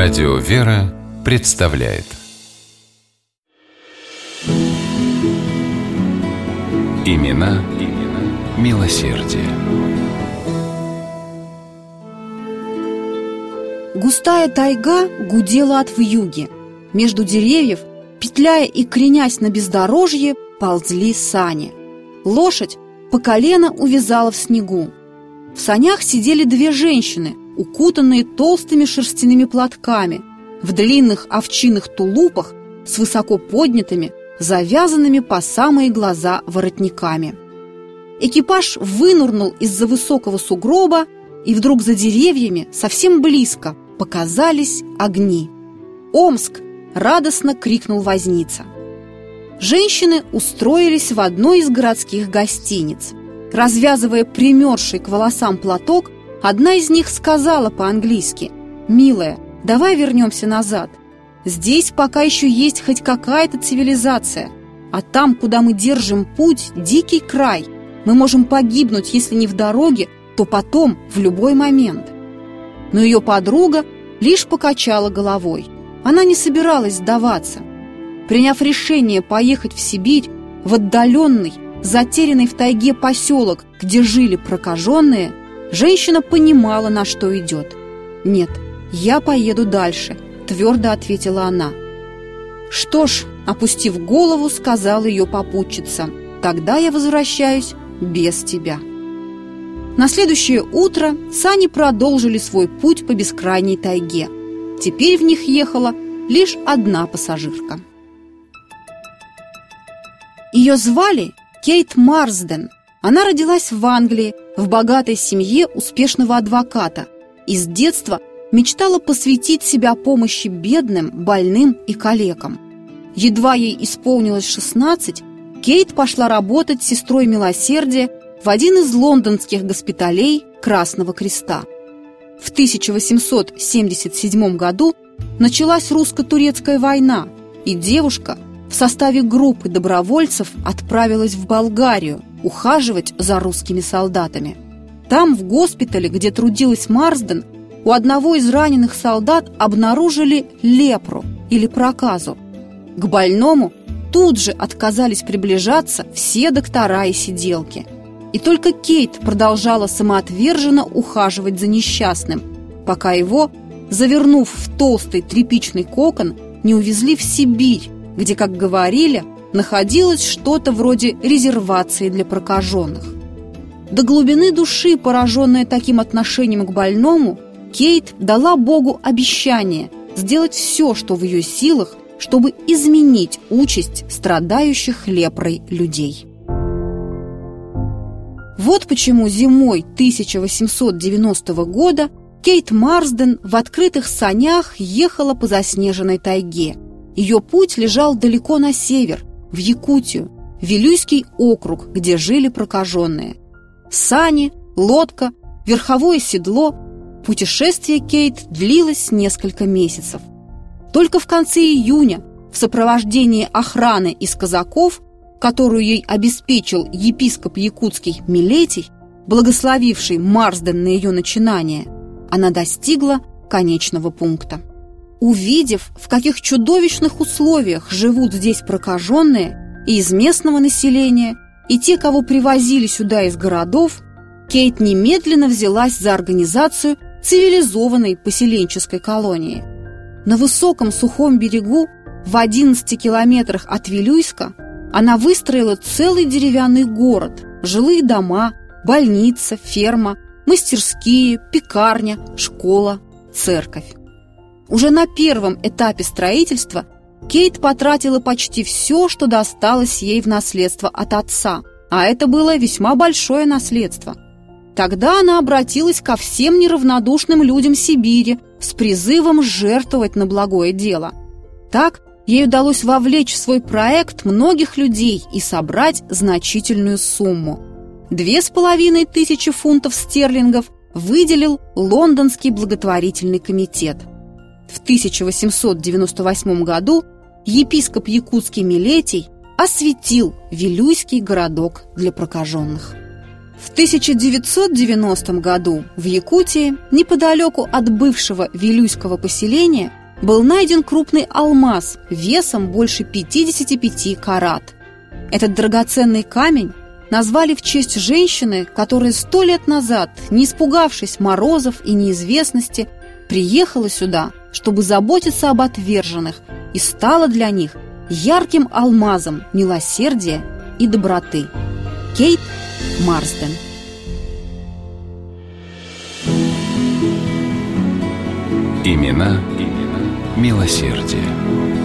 Радио «Вера» представляет Имена, имена милосердие. Густая тайга гудела от вьюги. Между деревьев, петляя и кренясь на бездорожье, ползли сани. Лошадь по колено увязала в снегу. В санях сидели две женщины, укутанные толстыми шерстяными платками, в длинных овчинных тулупах с высоко поднятыми, завязанными по самые глаза воротниками. Экипаж вынурнул из-за высокого сугроба, и вдруг за деревьями, совсем близко, показались огни. «Омск!» – радостно крикнул возница. Женщины устроились в одной из городских гостиниц. Развязывая примерзший к волосам платок, одна из них сказала по-английски «Милая, давай вернемся назад. Здесь пока еще есть хоть какая-то цивилизация, а там, куда мы держим путь, дикий край. Мы можем погибнуть, если не в дороге, то потом, в любой момент». Но ее подруга лишь покачала головой. Она не собиралась сдаваться. Приняв решение поехать в Сибирь, в отдаленный, затерянный в тайге поселок, где жили прокаженные, женщина понимала, на что идет. «Нет, я поеду дальше», – твердо ответила она. «Что ж», – опустив голову, сказала ее попутчица, «тогда я возвращаюсь без тебя». На следующее утро сани продолжили свой путь по бескрайней тайге. Теперь в них ехала лишь одна пассажирка. Ее звали Кейт Марсден. Она родилась в Англии, в богатой семье успешного адвоката. И с детства мечтала посвятить себя помощи бедным, больным и калекам. Едва ей исполнилось 16, Кейт пошла работать сестрой милосердия в один из лондонских госпиталей Красного Креста. В 1877 году началась русско-турецкая война, и девушка в составе группы добровольцев отправилась в Болгарию ухаживать за русскими солдатами. Там, в госпитале, где трудилась Марсден, у одного из раненых солдат обнаружили лепру или проказу. К больному тут же отказались приближаться все доктора и сиделки. И только Кейт продолжала самоотверженно ухаживать за несчастным, пока его, завернув в толстый тряпичный кокон, не увезли в Сибирь, где, как говорили, находилось что-то вроде резервации для прокаженных. До глубины души, пораженная таким отношением к больному, Кейт дала Богу обещание сделать все, что в ее силах, чтобы изменить участь страдающих лепрой людей. Вот почему зимой 1890 года Кейт Марсден в открытых санях ехала по заснеженной тайге – ее путь лежал далеко на север, в Якутию, Вилюйский округ, где жили прокаженные. Сани, лодка, верховое седло. Путешествие Кейт длилось несколько месяцев. Только в конце июня в сопровождении охраны из казаков, которую ей обеспечил епископ якутский Милетий, благословивший Марсден на ее начинание, она достигла конечного пункта. Увидев, в каких чудовищных условиях живут здесь прокаженные и из местного населения, и те, кого привозили сюда из городов, Кейт немедленно взялась за организацию цивилизованной поселенческой колонии. На высоком сухом берегу, в 11 километрах от Вилюйска, она выстроила целый деревянный город, жилые дома, больница, ферма, мастерские, пекарня, школа, церковь. Уже на первом этапе строительства Кейт потратила почти все, что досталось ей в наследство от отца, а это было весьма большое наследство. Тогда она обратилась ко всем неравнодушным людям Сибири с призывом жертвовать на благое дело. Так ей удалось вовлечь в свой проект многих людей и собрать значительную сумму. Две с половиной тысячи фунтов стерлингов выделил Лондонский благотворительный комитет – в 1898 году епископ Якутский Милетий осветил Вилюйский городок для прокаженных. В 1990 году в Якутии, неподалеку от бывшего Вилюйского поселения, был найден крупный алмаз весом больше 55 карат. Этот драгоценный камень назвали в честь женщины, которая сто лет назад, не испугавшись морозов и неизвестности, приехала сюда, чтобы заботиться об отверженных и стала для них ярким алмазом милосердия и доброты. Кейт Марсден Имена, имена милосердия.